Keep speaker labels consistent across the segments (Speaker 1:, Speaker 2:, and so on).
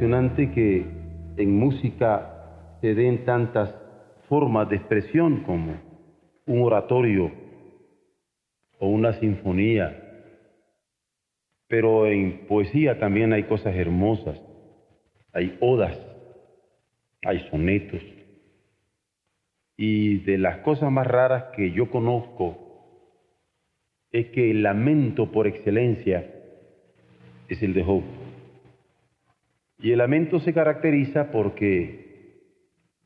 Speaker 1: Impresionante que en música se den tantas formas de expresión como un oratorio o una sinfonía, pero en poesía también hay cosas hermosas, hay odas, hay sonetos, y de las cosas más raras que yo conozco es que el lamento por excelencia es el de Job. Y el lamento se caracteriza porque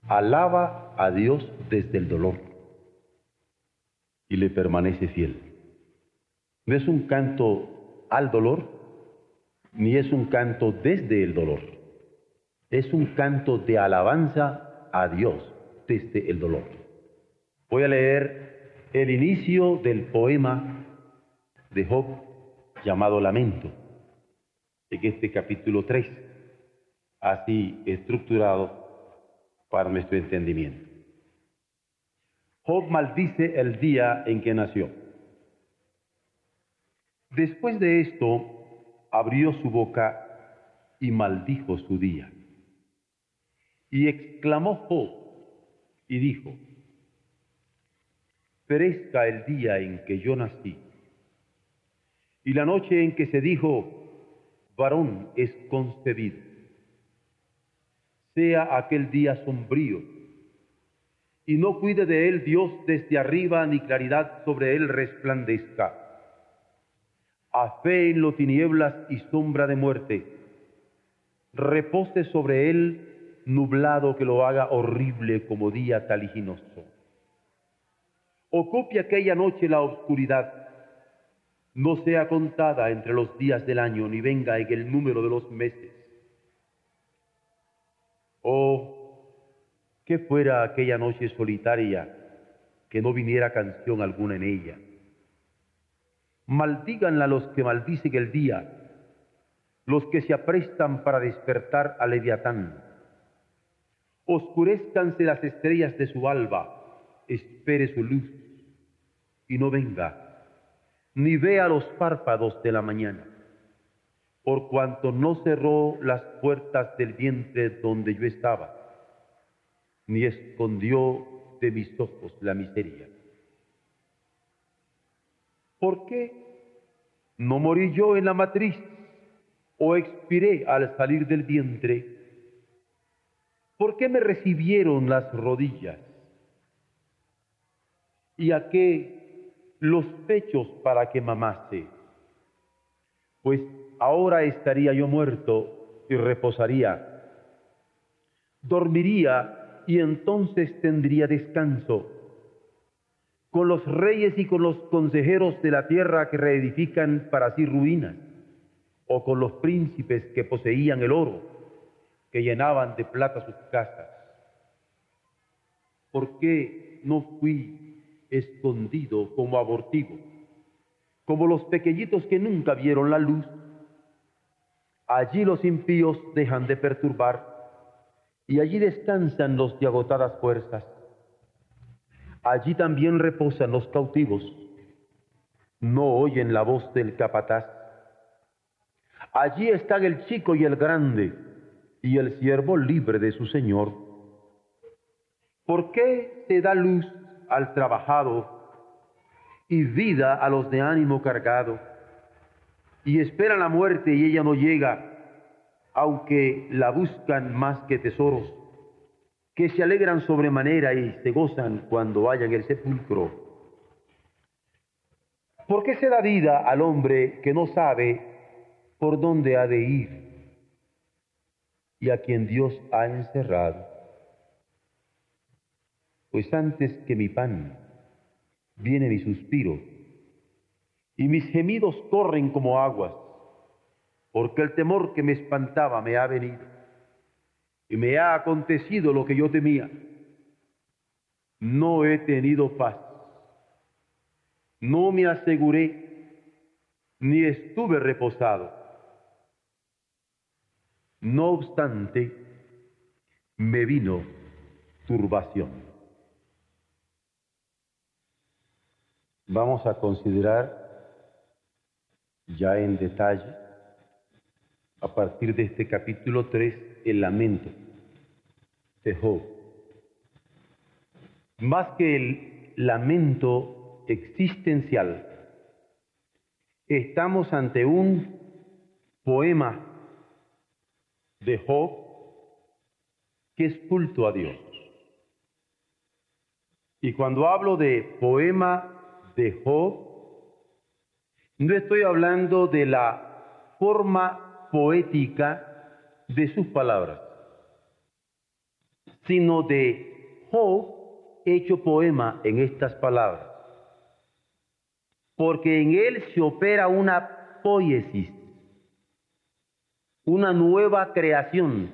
Speaker 1: alaba a Dios desde el dolor y le permanece fiel. No es un canto al dolor, ni es un canto desde el dolor. Es un canto de alabanza a Dios desde el dolor. Voy a leer el inicio del poema de Job llamado Lamento, en este capítulo 3, así estructurado para nuestro entendimiento. Job maldice el día en que nació. Después de esto, abrió su boca y maldijo su día. Y exclamó Job y dijo, perezca el día en que yo nací, y la noche en que se dijo, varón es concebido sea aquel día sombrío, y no cuide de él Dios desde arriba, ni claridad sobre él resplandezca. A fe en lo tinieblas y sombra de muerte, repose sobre él nublado que lo haga horrible como día taliginoso. Ocupe aquella noche la oscuridad, no sea contada entre los días del año, ni venga en el número de los meses Oh, que fuera aquella noche solitaria, que no viniera canción alguna en ella. Maldíganla los que maldicen el día, los que se aprestan para despertar a Leviatán. Oscurezcanse las estrellas de su alba, espere su luz y no venga, ni vea los párpados de la mañana por cuanto no cerró las puertas del vientre donde yo estaba, ni escondió de mis ojos la miseria. ¿Por qué no morí yo en la matriz o expiré al salir del vientre? ¿Por qué me recibieron las rodillas? ¿Y a qué los pechos para que mamase? Pues ahora estaría yo muerto y reposaría. Dormiría y entonces tendría descanso. Con los reyes y con los consejeros de la tierra que reedifican para sí ruinas, o con los príncipes que poseían el oro, que llenaban de plata sus casas. ¿Por qué no fui escondido como abortivo, como los pequeñitos que nunca vieron la luz? Allí los impíos dejan de perturbar y allí descansan los de agotadas fuerzas. Allí también reposan los cautivos. No oyen la voz del capataz. Allí están el chico y el grande y el siervo libre de su Señor. ¿Por qué se da luz al trabajado y vida a los de ánimo cargado? y esperan la muerte y ella no llega, aunque la buscan más que tesoros, que se alegran sobremanera y se gozan cuando hayan el sepulcro. ¿Por qué se da vida al hombre que no sabe por dónde ha de ir y a quien Dios ha encerrado? Pues antes que mi pan viene mi suspiro y mis gemidos corren como aguas. Porque el temor que me espantaba me ha venido y me ha acontecido lo que yo temía. No he tenido paz, no me aseguré, ni estuve reposado. No obstante, me vino turbación. Vamos a considerar ya en detalle a partir de este capítulo 3 el lamento de Job. Más que el lamento existencial, estamos ante un poema de Job que es culto a Dios. Y cuando hablo de poema de Job, no estoy hablando de la forma poética de sus palabras, sino de Job hecho poema en estas palabras, porque en él se opera una poiesis, una nueva creación,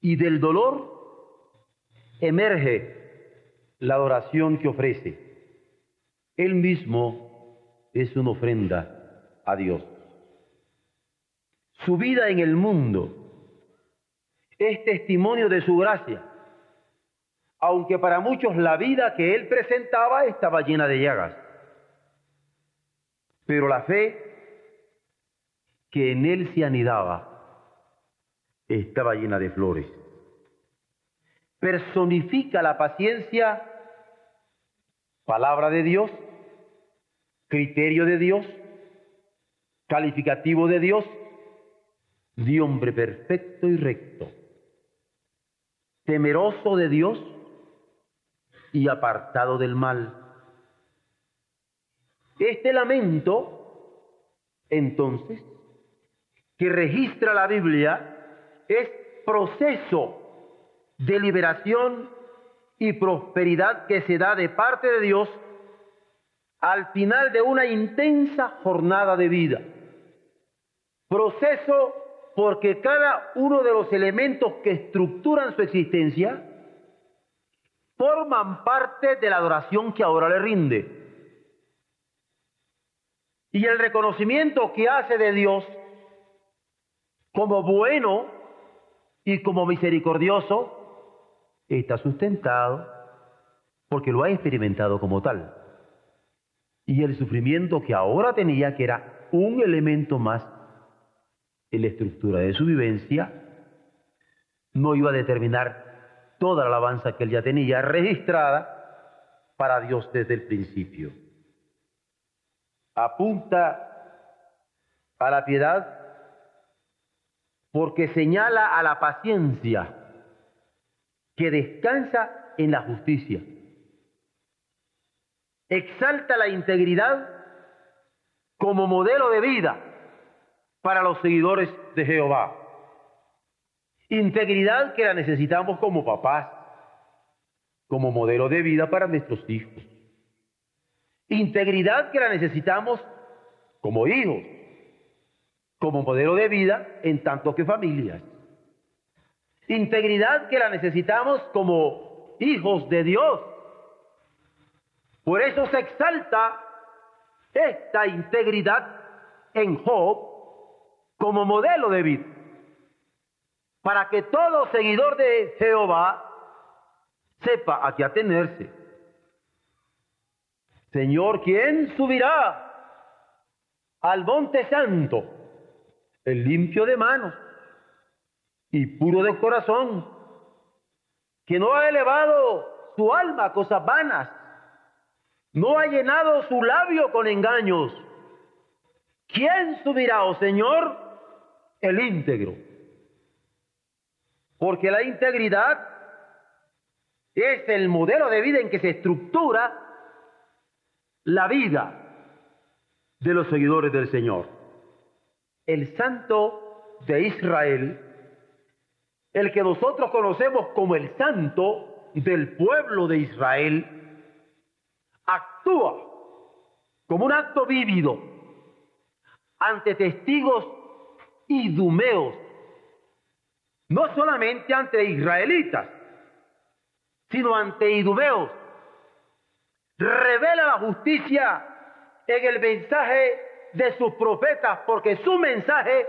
Speaker 1: y del dolor emerge la adoración que ofrece. Él mismo es una ofrenda a Dios su vida en el mundo es testimonio de su gracia, aunque para muchos la vida que él presentaba estaba llena de llagas. Pero la fe que en él se anidaba estaba llena de flores. Personifica la paciencia, palabra de Dios, criterio de Dios, calificativo de Dios, de hombre perfecto y recto, temeroso de Dios y apartado del mal. Este lamento, entonces, que registra la Biblia, es proceso de liberación y prosperidad que se da de parte de Dios al final de una intensa jornada de vida. Proceso porque cada uno de los elementos que estructuran su existencia forman parte de la adoración que ahora le rinde. Y el reconocimiento que hace de Dios como bueno y como misericordioso está sustentado porque lo ha experimentado como tal. Y el sufrimiento que ahora tenía, que era un elemento más en la estructura de su vivencia, no iba a determinar toda la alabanza que él ya tenía registrada para Dios desde el principio. Apunta a la piedad porque señala a la paciencia que descansa en la justicia. Exalta la integridad como modelo de vida para los seguidores de Jehová. Integridad que la necesitamos como papás, como modelo de vida para nuestros hijos. Integridad que la necesitamos como hijos, como modelo de vida en tanto que familias. Integridad que la necesitamos como hijos de Dios. Por eso se exalta esta integridad en Job como modelo de vida, para que todo seguidor de Jehová sepa a qué atenerse. Señor, ¿quién subirá al monte santo? El limpio de manos y puro de corazón, que no ha elevado su alma a cosas vanas, no ha llenado su labio con engaños. ¿Quién subirá, oh Señor? El íntegro. Porque la integridad es el modelo de vida en que se estructura la vida de los seguidores del Señor. El santo de Israel, el que nosotros conocemos como el santo del pueblo de Israel, actúa como un acto vívido ante testigos idumeos, no solamente ante israelitas, sino ante idumeos. Revela la justicia en el mensaje de sus profetas, porque su mensaje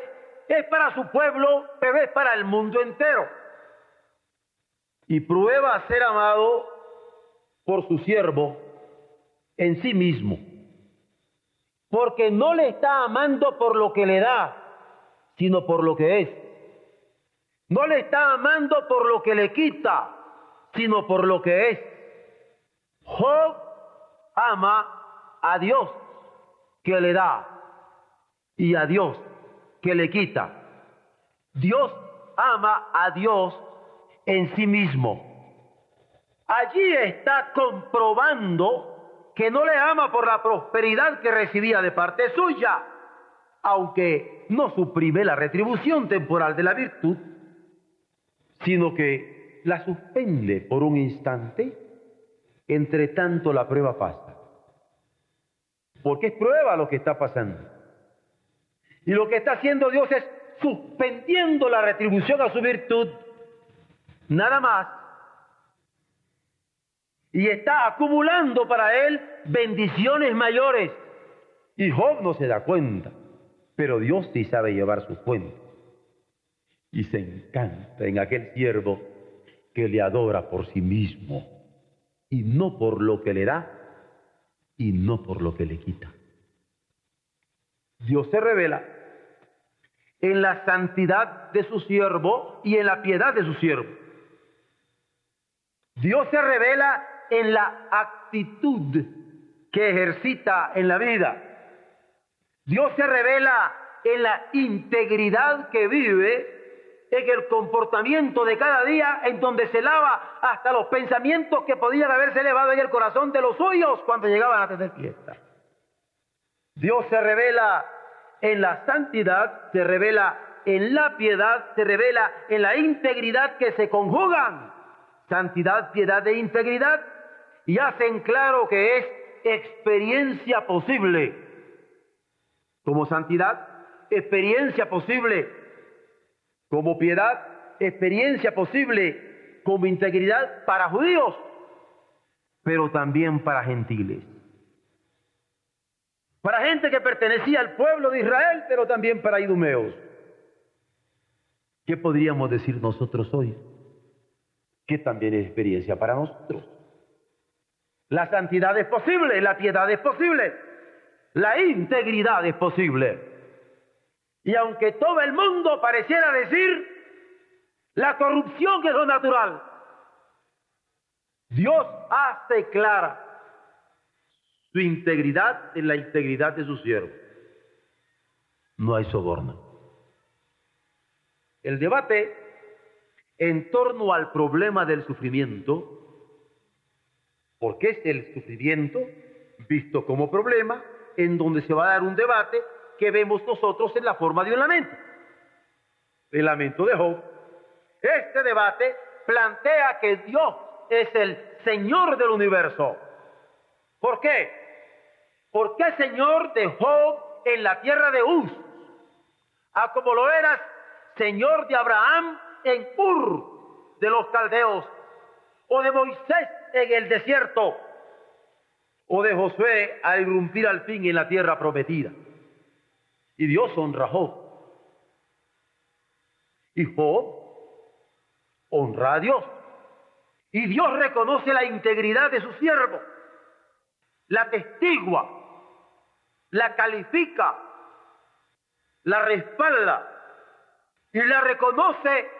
Speaker 1: es para su pueblo, pero es para el mundo entero. Y prueba ser amado por su siervo en sí mismo, porque no le está amando por lo que le da, sino por lo que es. No le está amando por lo que le quita, sino por lo que es. Job ama a Dios que le da y a Dios que le quita. Dios ama a Dios en sí mismo. Allí está comprobando que no le ama por la prosperidad que recibía de parte suya, aunque no suprime la retribución temporal de la virtud, sino que la suspende por un instante, entre tanto la prueba pasa. Porque es prueba lo que está pasando. Y lo que está haciendo Dios es suspendiendo la retribución a su virtud, nada más. Y está acumulando para él bendiciones mayores. Y Job no se da cuenta, pero Dios sí sabe llevar su cuenta. Y se encanta en aquel siervo que le adora por sí mismo y no por lo que le da y no por lo que le quita. Dios se revela en la santidad de su siervo y en la piedad de su siervo. Dios se revela en la actitud que ejercita en la vida. Dios se revela en la integridad que vive, en el comportamiento de cada día, en donde se lava hasta los pensamientos que podían haberse elevado en el corazón de los suyos cuando llegaban a tener fiesta. Dios se revela en la santidad, se revela en la piedad, se revela en la integridad que se conjugan. Santidad, piedad e integridad y hacen claro que es experiencia posible. Como santidad, experiencia posible. Como piedad, experiencia posible. Como integridad para judíos, pero también para gentiles para gente que pertenecía al pueblo de Israel, pero también para idumeos. ¿Qué podríamos decir nosotros hoy? Que también es experiencia para nosotros. La santidad es posible, la piedad es posible, la integridad es posible. Y aunque todo el mundo pareciera decir la corrupción es lo natural, Dios hace clara su integridad en la integridad de su siervo. No hay soborno. El debate en torno al problema del sufrimiento, porque es el sufrimiento visto como problema, en donde se va a dar un debate que vemos nosotros en la forma de un lamento. El lamento de Job. Este debate plantea que Dios es el Señor del universo. ¿Por qué? ¿Por qué Señor de Job en la tierra de Uz? A ah, como lo eras Señor de Abraham en Ur de los caldeos, o de Moisés en el desierto, o de Josué al irrumpir al fin en la tierra prometida. Y Dios honra a Job. Y Job honra a Dios. Y Dios reconoce la integridad de su siervo, la testigua la califica, la respalda y la reconoce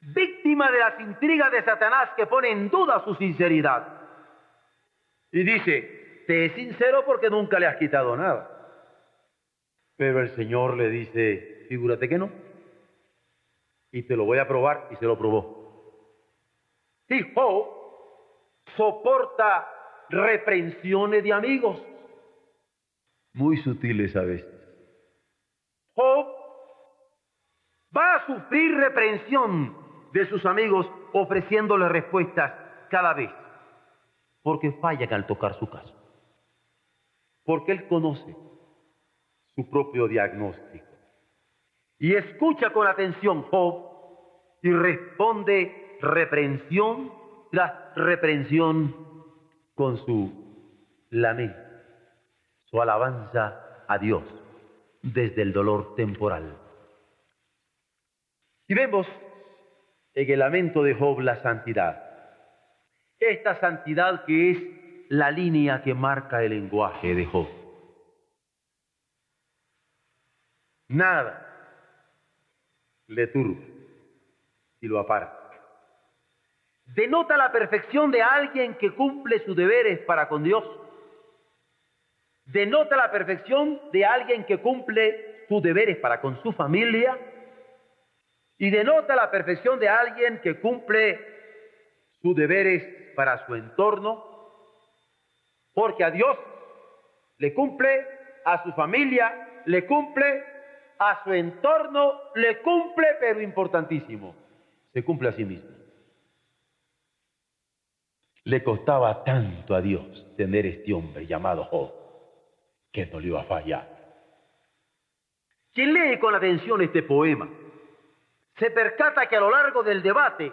Speaker 1: víctima de las intrigas de Satanás que pone en duda su sinceridad. Y dice, te es sincero porque nunca le has quitado nada. Pero el Señor le dice, figúrate que no. Y te lo voy a probar y se lo probó. Hijo, soporta reprensiones de amigos muy sutiles a veces. Job va a sufrir reprensión de sus amigos ofreciéndole respuestas cada vez, porque fallan al tocar su caso, porque él conoce su propio diagnóstico. Y escucha con atención Job y responde reprensión tras reprensión con su lamento, su alabanza a Dios desde el dolor temporal. Y vemos en el lamento de Job la santidad. Esta santidad que es la línea que marca el lenguaje de Job. Nada le turba y lo aparta. Denota la perfección de alguien que cumple sus deberes para con Dios. Denota la perfección de alguien que cumple sus deberes para con su familia. Y denota la perfección de alguien que cumple sus deberes para su entorno. Porque a Dios le cumple, a su familia le cumple, a su entorno le cumple, pero importantísimo, se cumple a sí mismo. Le costaba tanto a Dios tener este hombre llamado Job, que no le iba a fallar. Quien lee con atención este poema, se percata que a lo largo del debate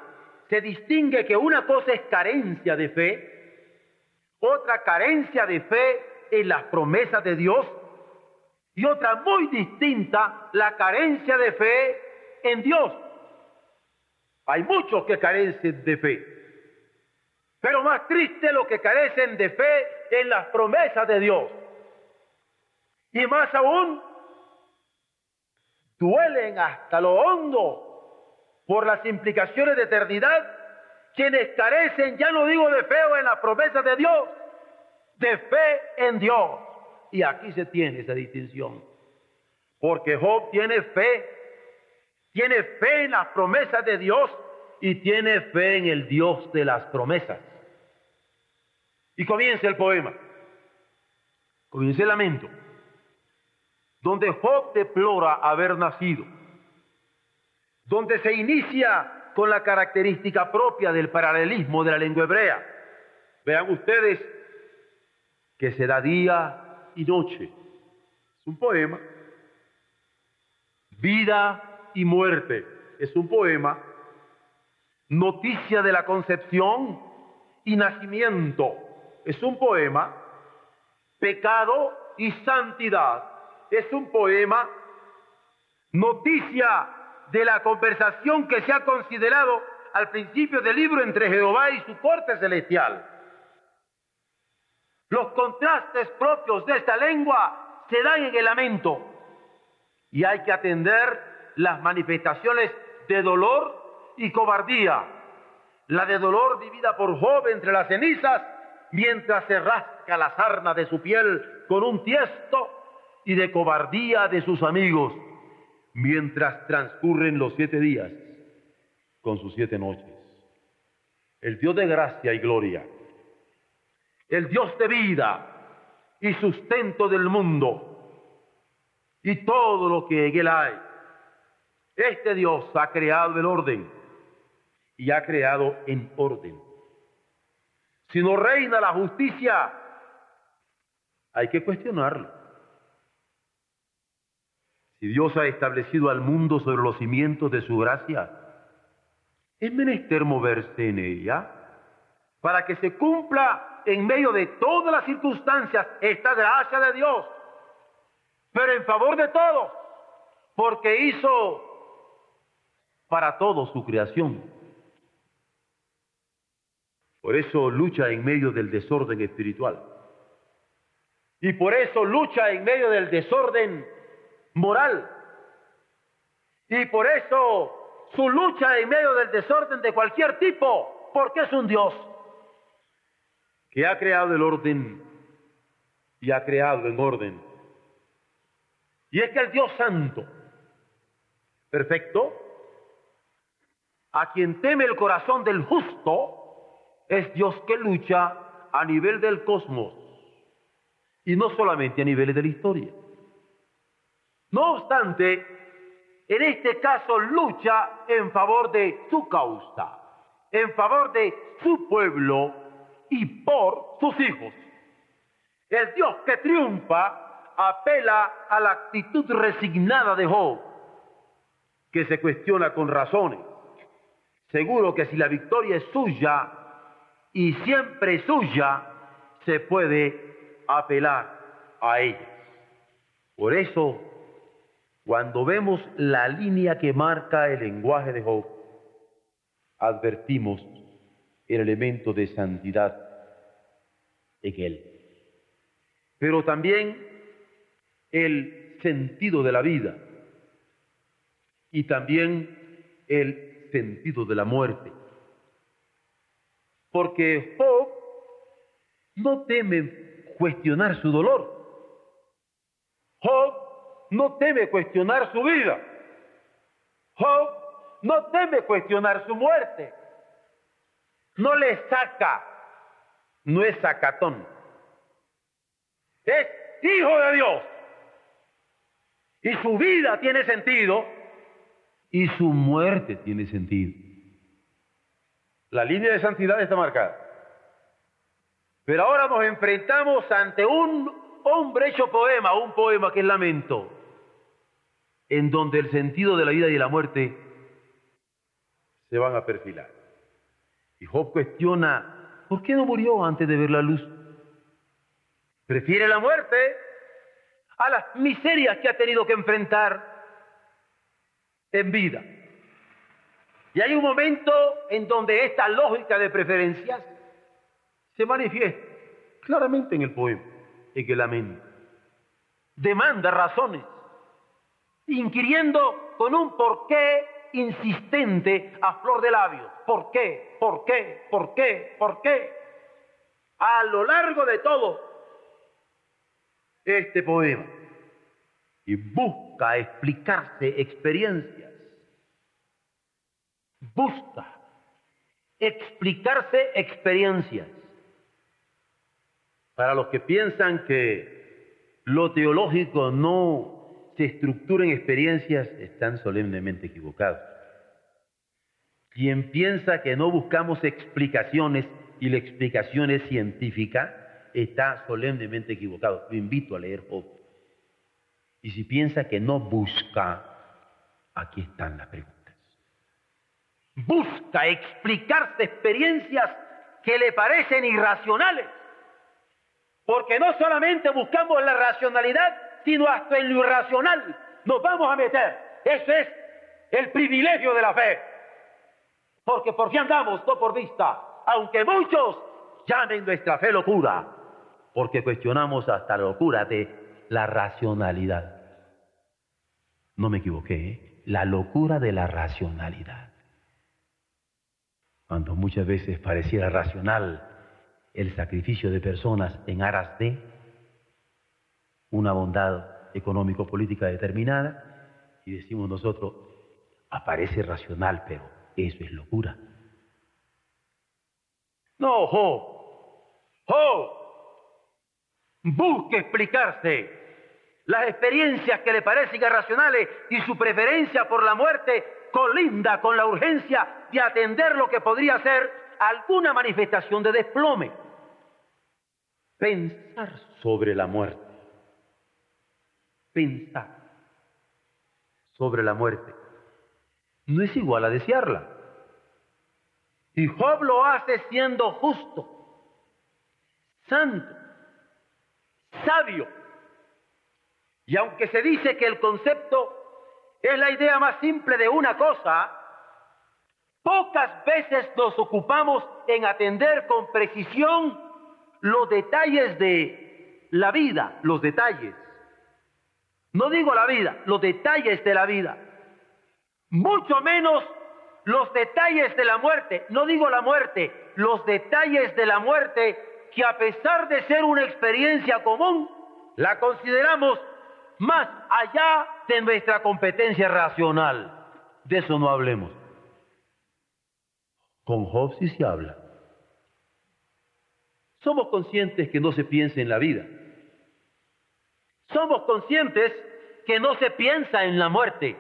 Speaker 1: se distingue que una cosa es carencia de fe, otra carencia de fe en las promesas de Dios y otra muy distinta, la carencia de fe en Dios. Hay muchos que carecen de fe, pero más triste lo que carecen de fe en las promesas de Dios. Y más aún, duelen hasta lo hondo por las implicaciones de eternidad quienes carecen, ya no digo de fe en las promesas de Dios, de fe en Dios. Y aquí se tiene esa distinción. Porque Job tiene fe, tiene fe en las promesas de Dios y tiene fe en el Dios de las promesas. Y comienza el poema, comienza el lamento, donde Job deplora haber nacido, donde se inicia con la característica propia del paralelismo de la lengua hebrea. Vean ustedes que se da día y noche. Es un poema. Vida y muerte. Es un poema. Noticia de la concepción y nacimiento. Es un poema. Pecado y santidad. Es un poema. Noticia de la conversación que se ha considerado al principio del libro entre Jehová y su corte celestial los contrastes propios de esta lengua se dan en el lamento y hay que atender las manifestaciones de dolor y cobardía. La de dolor vivida por Job entre las cenizas mientras se rasca la sarna de su piel con un tiesto y de cobardía de sus amigos mientras transcurren los siete días con sus siete noches. El Dios de gracia y gloria el Dios de vida y sustento del mundo y todo lo que en él hay. Este Dios ha creado el orden y ha creado en orden. Si no reina la justicia, hay que cuestionarlo. Si Dios ha establecido al mundo sobre los cimientos de su gracia, es menester moverse en ella para que se cumpla en medio de todas las circunstancias esta gracia de Dios, pero en favor de todos, porque hizo para todos su creación. Por eso lucha en medio del desorden espiritual. Y por eso lucha en medio del desorden moral. Y por eso su lucha en medio del desorden de cualquier tipo, porque es un Dios que ha creado el orden y ha creado en orden. Y es que el Dios Santo, perfecto, a quien teme el corazón del justo, es Dios que lucha a nivel del cosmos y no solamente a nivel de la historia. No obstante, en este caso lucha en favor de su causa, en favor de su pueblo y por sus hijos. El Dios que triunfa apela a la actitud resignada de Job que se cuestiona con razones. Seguro que si la victoria es suya y siempre suya, se puede apelar a ella. Por eso, cuando vemos la línea que marca el lenguaje de Job, advertimos el elemento de santidad en él. Pero también el sentido de la vida y también el sentido de la muerte. Porque Job no teme cuestionar su dolor. No teme cuestionar su vida. Job no teme cuestionar su muerte. No le saca, no es sacatón. Es hijo de Dios. Y su vida tiene sentido y su muerte tiene sentido. La línea de santidad está marcada. Pero ahora nos enfrentamos ante un hombre hecho poema, un poema que es lamento, en donde el sentido de la vida y de la muerte se van a perfilar. Y Job cuestiona, ¿por qué no murió antes de ver la luz? Prefiere la muerte a las miserias que ha tenido que enfrentar en vida. Y hay un momento en donde esta lógica de preferencias se manifiesta claramente en el poema, en el lamento. Demanda razones, inquiriendo con un porqué insistente a flor de labios. ¿Por qué? ¿Por qué? ¿Por qué? ¿Por qué? A lo largo de todo este poema y busca explicarse experiencias. Busca explicarse experiencias. Para los que piensan que lo teológico no se estructura en experiencias, están solemnemente equivocados. Quien piensa que no buscamos explicaciones y la explicación es científica, está solemnemente equivocado. Lo invito a leer Job. Y si piensa que no busca, aquí están las preguntas. Busca explicarse experiencias que le parecen irracionales. Porque no solamente buscamos la racionalidad, sino hasta en lo irracional nos vamos a meter. Ese es el privilegio de la fe. Porque por fin andamos, no por vista, aunque muchos llamen nuestra fe locura porque cuestionamos hasta la locura de la racionalidad. No me equivoqué, ¿eh? la locura de la racionalidad. Cuando muchas veces pareciera racional el sacrificio de personas en aras de una bondad económico-política determinada, y decimos nosotros, aparece racional, pero eso es locura. No, jo, jo, busque explicarse las experiencias que le parecen irracionales y su preferencia por la muerte colinda con la urgencia de atender lo que podría ser alguna manifestación de desplome. Pensar sobre la muerte. Pensar sobre la muerte. No es igual a desearla. Y Job lo hace siendo justo, santo, sabio. Y aunque se dice que el concepto es la idea más simple de una cosa, pocas veces nos ocupamos en atender con precisión los detalles de la vida, los detalles. No digo la vida, los detalles de la vida. Mucho menos los detalles de la muerte. No digo la muerte, los detalles de la muerte que a pesar de ser una experiencia común, la consideramos más allá de nuestra competencia racional. De eso no hablemos. Con Job sí se habla. Somos conscientes que no se piensa en la vida. Somos conscientes que no se piensa en la muerte.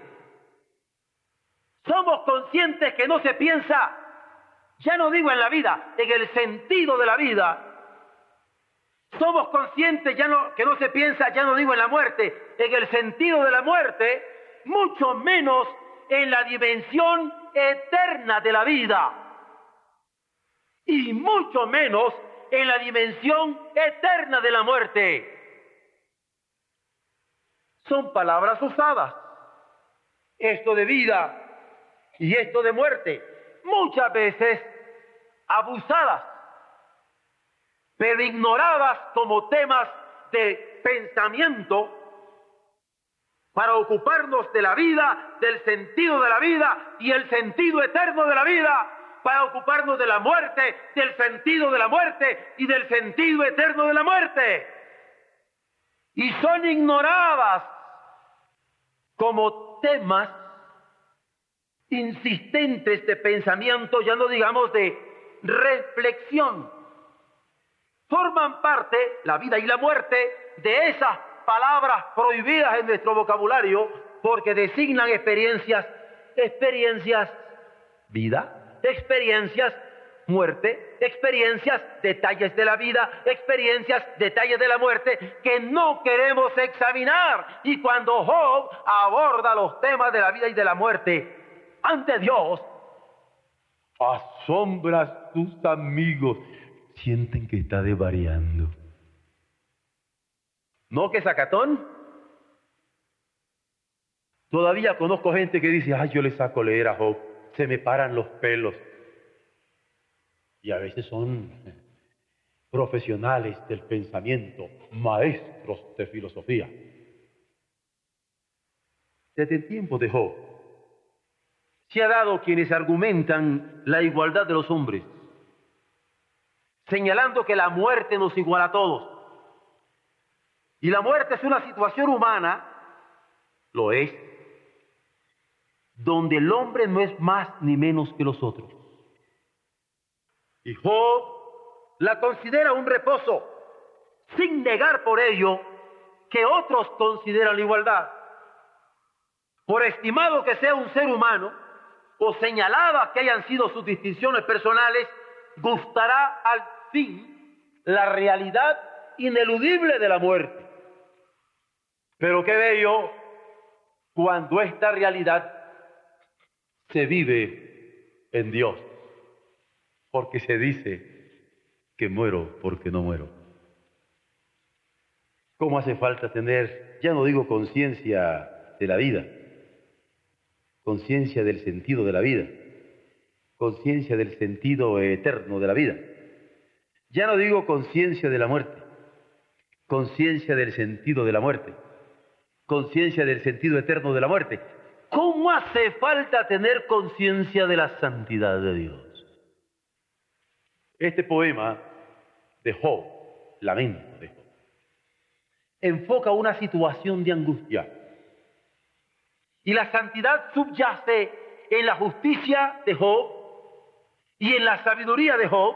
Speaker 1: Somos conscientes que no se piensa, ya no digo en la vida, en el sentido de la vida, somos conscientes ya no, que no se piensa, ya no digo en la muerte, en el sentido de la muerte, mucho menos en la dimensión eterna de la vida y mucho menos en la dimensión eterna de la muerte. Son palabras usadas. Esto de vida y esto de muerte, muchas veces abusadas, pero ignoradas como temas de pensamiento para ocuparnos de la vida, del sentido de la vida y el sentido eterno de la vida, para ocuparnos de la muerte, del sentido de la muerte y del sentido eterno de la muerte. Y son ignoradas como temas insistentes de pensamiento, ya no digamos de reflexión. Forman parte, la vida y la muerte, de esas palabras prohibidas en nuestro vocabulario porque designan experiencias, experiencias, vida, experiencias, muerte, experiencias, detalles de la vida, experiencias, detalles de la muerte que no queremos examinar. Y cuando Job aborda los temas de la vida y de la muerte ante Dios, asombras tus amigos, sienten que está desvariando. ¿No que sacatón? Todavía conozco gente que dice, ay, yo le saco leer a Job, se me paran los pelos. Y a veces son profesionales del pensamiento, maestros de filosofía. Desde el tiempo de Job, se ha dado quienes argumentan la igualdad de los hombres, señalando que la muerte nos iguala a todos. Y la muerte es una situación humana, lo es, donde el hombre no es más ni menos que los otros. Y Job la considera un reposo, sin negar por ello que otros consideran la igualdad. Por estimado que sea un ser humano, o señalada que hayan sido sus distinciones personales, gustará al fin la realidad ineludible de la muerte. Pero qué bello cuando esta realidad se vive en Dios, porque se dice que muero porque no muero. ¿Cómo hace falta tener, ya no digo conciencia de la vida, conciencia del sentido de la vida, conciencia del sentido eterno de la vida? Ya no digo conciencia de la muerte, conciencia del sentido de la muerte conciencia del sentido eterno de la muerte. ¿Cómo hace falta tener conciencia de la santidad de Dios? Este poema de Job, Lamento de Job, enfoca una situación de angustia. Y la santidad subyace en la justicia de Job y en la sabiduría de Job,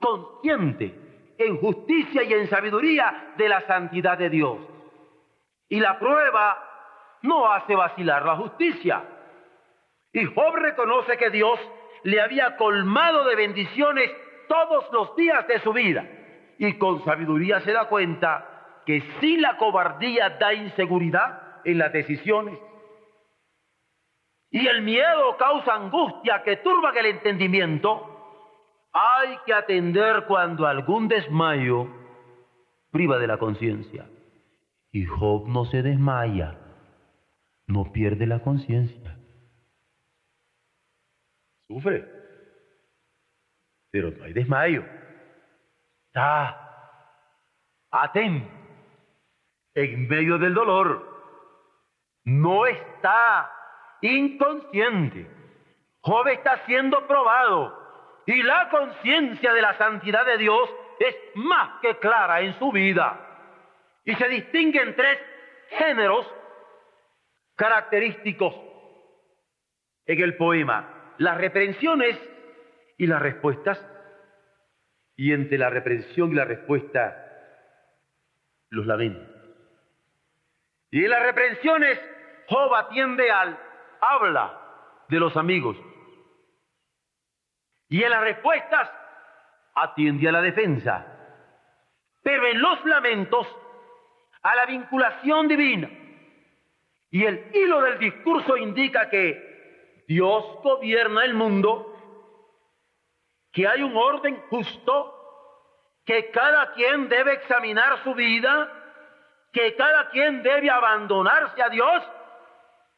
Speaker 1: consciente en justicia y en sabiduría de la santidad de Dios. Y la prueba no hace vacilar la justicia. Y Job reconoce que Dios le había colmado de bendiciones todos los días de su vida. Y con sabiduría se da cuenta que si la cobardía da inseguridad en las decisiones, y el miedo causa angustia que turba el entendimiento, hay que atender cuando algún desmayo priva de la conciencia. Y Job no se desmaya, no pierde la conciencia. Sufre, pero no hay desmayo. Está atento en medio del dolor. No está inconsciente. Job está siendo probado y la conciencia de la santidad de Dios es más que clara en su vida. Y se distinguen tres géneros característicos en el poema. Las reprensiones y las respuestas. Y entre la reprensión y la respuesta, los lamentos. Y en las reprensiones, Job atiende al habla de los amigos. Y en las respuestas, atiende a la defensa. Pero en los lamentos, a la vinculación divina Y el hilo del discurso indica que Dios gobierna el mundo, que hay un orden justo, que cada quien debe examinar su vida, que cada quien debe abandonarse a Dios,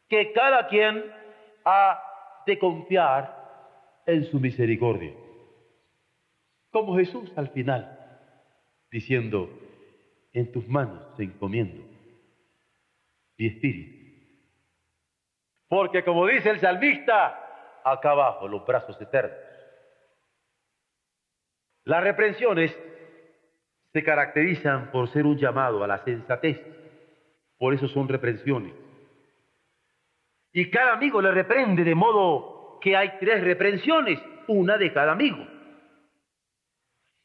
Speaker 1: que cada quien ha de confiar en su misericordia. Como Jesús al final, diciendo, en tus manos se encomiendo mi espíritu. Porque como dice el salmista, acá abajo los brazos eternos. Las reprensiones se caracterizan por ser un llamado a la sensatez. Por eso son reprensiones. Y cada amigo le reprende de modo que hay tres reprensiones, una de cada amigo.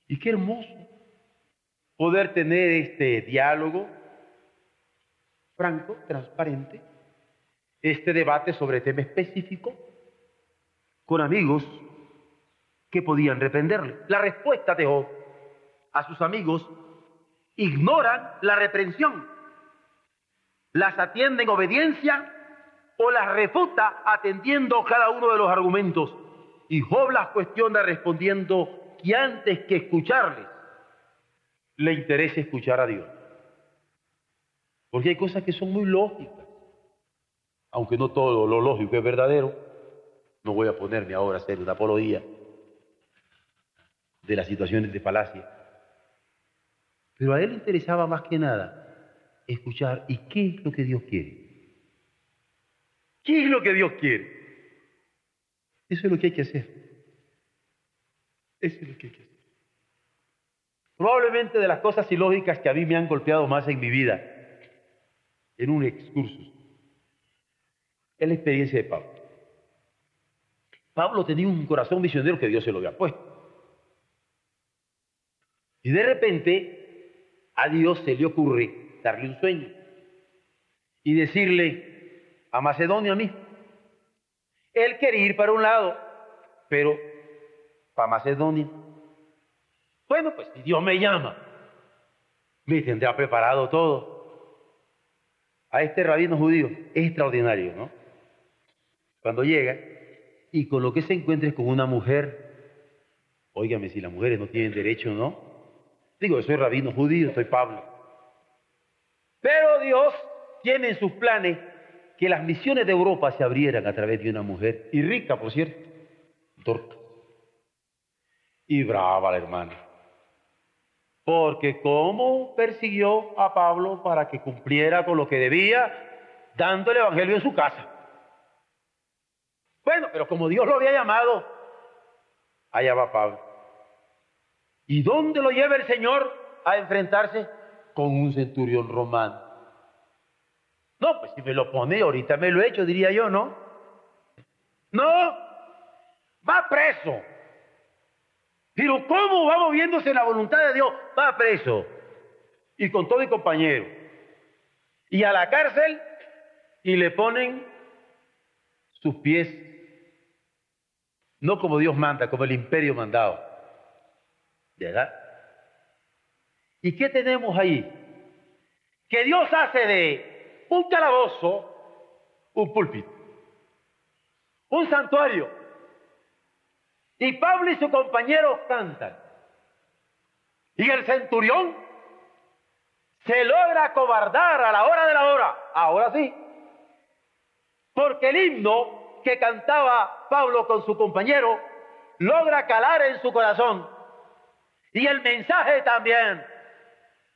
Speaker 1: Y qué hermoso poder tener este diálogo franco, transparente, este debate sobre tema específico con amigos que podían reprenderle. La respuesta de Job a sus amigos ignoran la reprensión, las atiende en obediencia o las refuta atendiendo cada uno de los argumentos. Y Job las cuestiona respondiendo que antes que escucharles, le interesa escuchar a Dios. Porque hay cosas que son muy lógicas, aunque no todo lo lógico es verdadero. No voy a ponerme ahora a hacer una apología de las situaciones de falacia. Pero a él le interesaba más que nada escuchar y qué es lo que Dios quiere. ¿Qué es lo que Dios quiere? Eso es lo que hay que hacer. Eso es lo que hay que hacer. Probablemente de las cosas ilógicas que a mí me han golpeado más en mi vida, en un excursus, es la experiencia de Pablo. Pablo tenía un corazón misionero que Dios se lo había puesto. Y de repente a Dios se le ocurre darle un sueño y decirle, a Macedonia mismo. Él quería ir para un lado, pero para Macedonia. Bueno, pues si Dios me llama, me tendrá preparado todo. A este rabino judío es extraordinario, ¿no? Cuando llega y con lo que se encuentre con una mujer, óigame, si las mujeres no tienen derecho, ¿no? Digo, soy rabino judío, soy Pablo. Pero Dios tiene en sus planes que las misiones de Europa se abrieran a través de una mujer, y rica, por cierto, torta. Y brava la hermana. Porque cómo persiguió a Pablo para que cumpliera con lo que debía, dando el Evangelio en su casa. Bueno, pero como Dios lo había llamado, allá va Pablo. ¿Y dónde lo lleva el Señor a enfrentarse? Con un centurión romano. No, pues si me lo pone ahorita me lo he hecho, diría yo, ¿no? No, va preso. Pero ¿cómo va moviéndose la voluntad de Dios? Va preso. Y con todo mi compañero. Y a la cárcel y le ponen sus pies, no como Dios manda, como el imperio mandado. ¿Verdad? ¿Y qué tenemos ahí? Que Dios hace de un calabozo, un púlpito, un santuario. Y Pablo y su compañero cantan. Y el centurión se logra cobardar a la hora de la hora. Ahora sí. Porque el himno que cantaba Pablo con su compañero logra calar en su corazón. Y el mensaje también.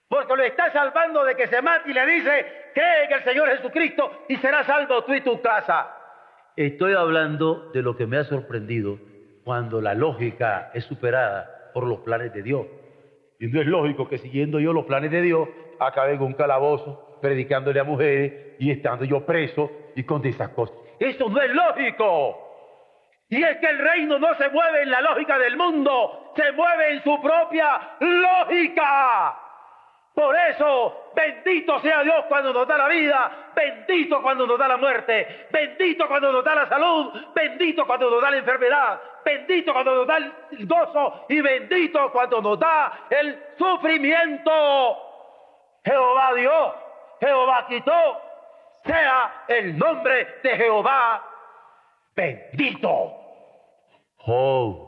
Speaker 1: Porque lo está salvando de que se mate y le dice, cree en el Señor Jesucristo y serás salvo tú y tu casa. Estoy hablando de lo que me ha sorprendido cuando la lógica es superada por los planes de Dios. Y no es lógico que siguiendo yo los planes de Dios acabe en un calabozo, predicándole a mujeres y estando yo preso y con esas cosas. Eso no es lógico. Y es que el reino no se mueve en la lógica del mundo, se mueve en su propia lógica. Por eso, bendito sea Dios cuando nos da la vida, bendito cuando nos da la muerte, bendito cuando nos da la salud, bendito cuando nos da la enfermedad, bendito cuando nos da el gozo y bendito cuando nos da el sufrimiento. Jehová dio, Jehová quitó, sea el nombre de Jehová bendito. Job.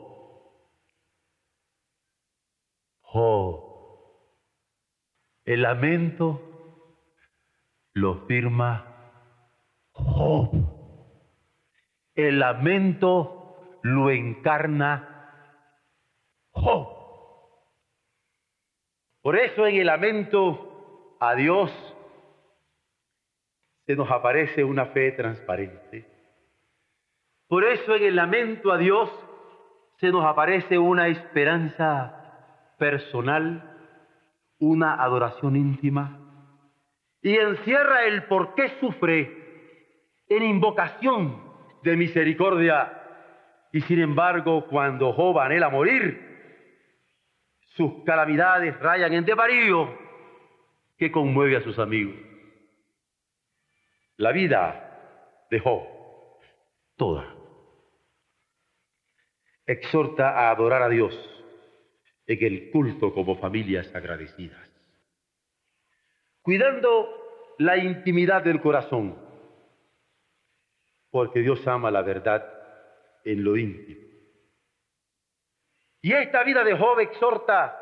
Speaker 1: Job. El lamento lo firma Job. El lamento lo encarna Job. Por eso en el lamento a Dios se nos aparece una fe transparente. Por eso en el lamento a Dios se nos aparece una esperanza personal, una adoración íntima, y encierra el por qué sufre en invocación de misericordia. Y sin embargo, cuando Job anhela morir, sus calamidades rayan en desvarío que conmueve a sus amigos. La vida dejó toda. Exhorta a adorar a Dios en el culto como familias agradecidas, cuidando la intimidad del corazón, porque Dios ama la verdad en lo íntimo. Y esta vida de Job exhorta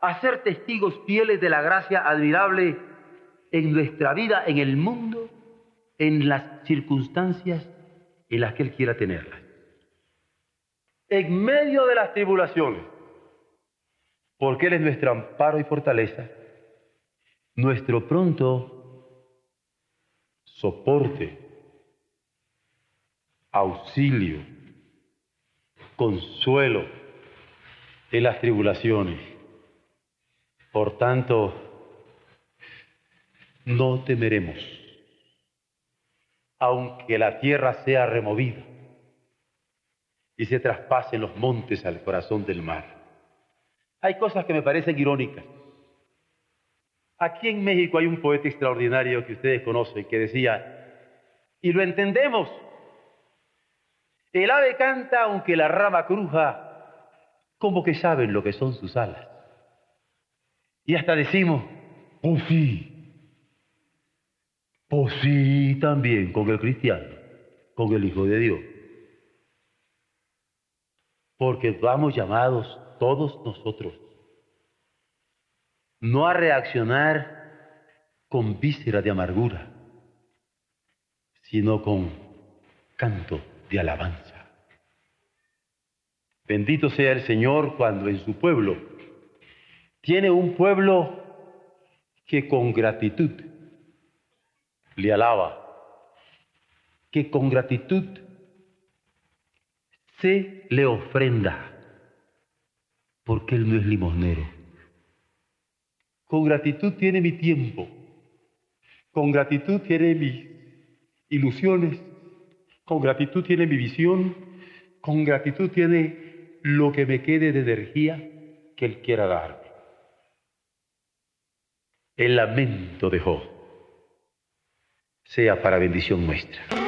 Speaker 1: a ser testigos fieles de la gracia admirable en nuestra vida, en el mundo en las circunstancias en las que Él quiera tenerlas. En medio de las tribulaciones, porque Él es nuestro amparo y fortaleza, nuestro pronto soporte, auxilio, consuelo en las tribulaciones. Por tanto, no temeremos aunque la tierra sea removida y se traspasen los montes al corazón del mar. Hay cosas que me parecen irónicas. Aquí en México hay un poeta extraordinario que ustedes conocen que decía, y lo entendemos, el ave canta aunque la rama cruja, como que saben lo que son sus alas. Y hasta decimos, oh sí, pues sí, también con el cristiano, con el Hijo de Dios. Porque vamos llamados todos nosotros no a reaccionar con víscera de amargura, sino con canto de alabanza. Bendito sea el Señor cuando en su pueblo tiene un pueblo que con gratitud le alaba, que con gratitud se le ofrenda, porque Él no es limosnero. Con gratitud tiene mi tiempo, con gratitud tiene mis ilusiones, con gratitud tiene mi visión, con gratitud tiene lo que me quede de energía que Él quiera darme. El lamento de Job sea para bendición nuestra.